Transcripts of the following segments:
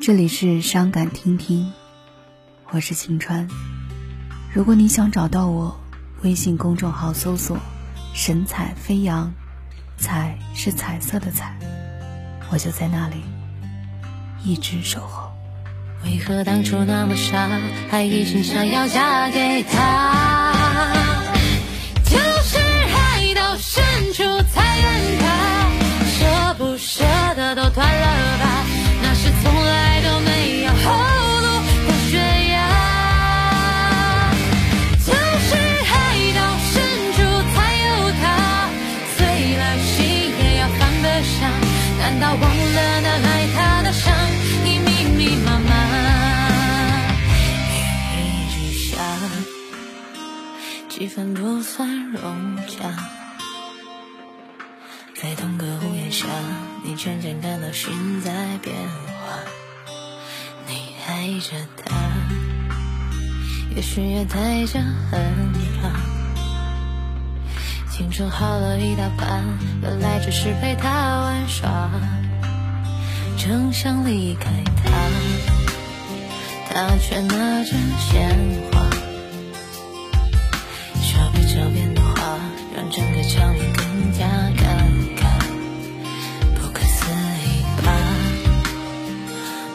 这里是伤感听听，我是晴川。如果你想找到我，微信公众号搜索“神采飞扬”，彩是彩色的彩，我就在那里，一直守候。为何当初那么傻，还一心想要嫁给他？到忘了那爱他的伤已密密麻麻？雨一直下，气氛不算融洽。在同个屋檐下，你渐渐感到心在变化。你爱着他，也许也带着恨吧。青春耗了一大半，本来只是陪他玩耍。正想离开他，他却拿着鲜花，说比这边的话，让整个场面更加尴尬。不可思议吧，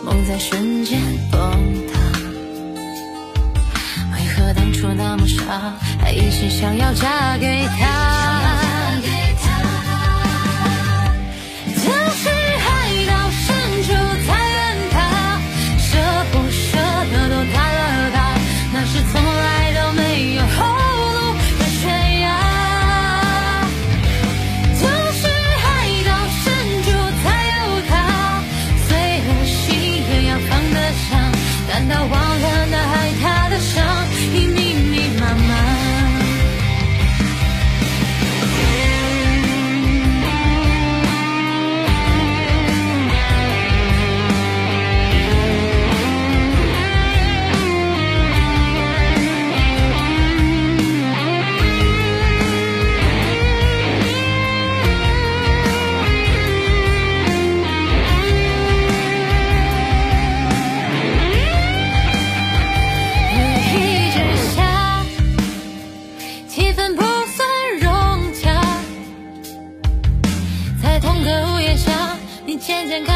梦在瞬间崩塌。当初那么傻，还一心想要嫁给他？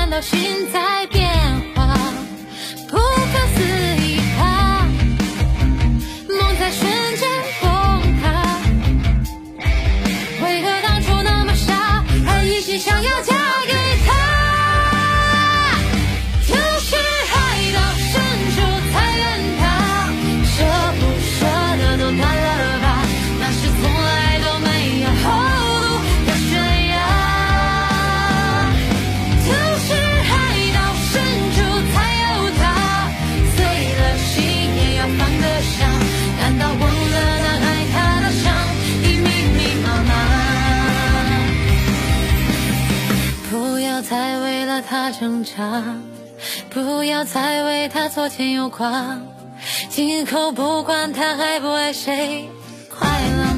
到现在不要再为了他挣扎，不要再为他左牵右挂，今后不管他爱不爱谁，快乐。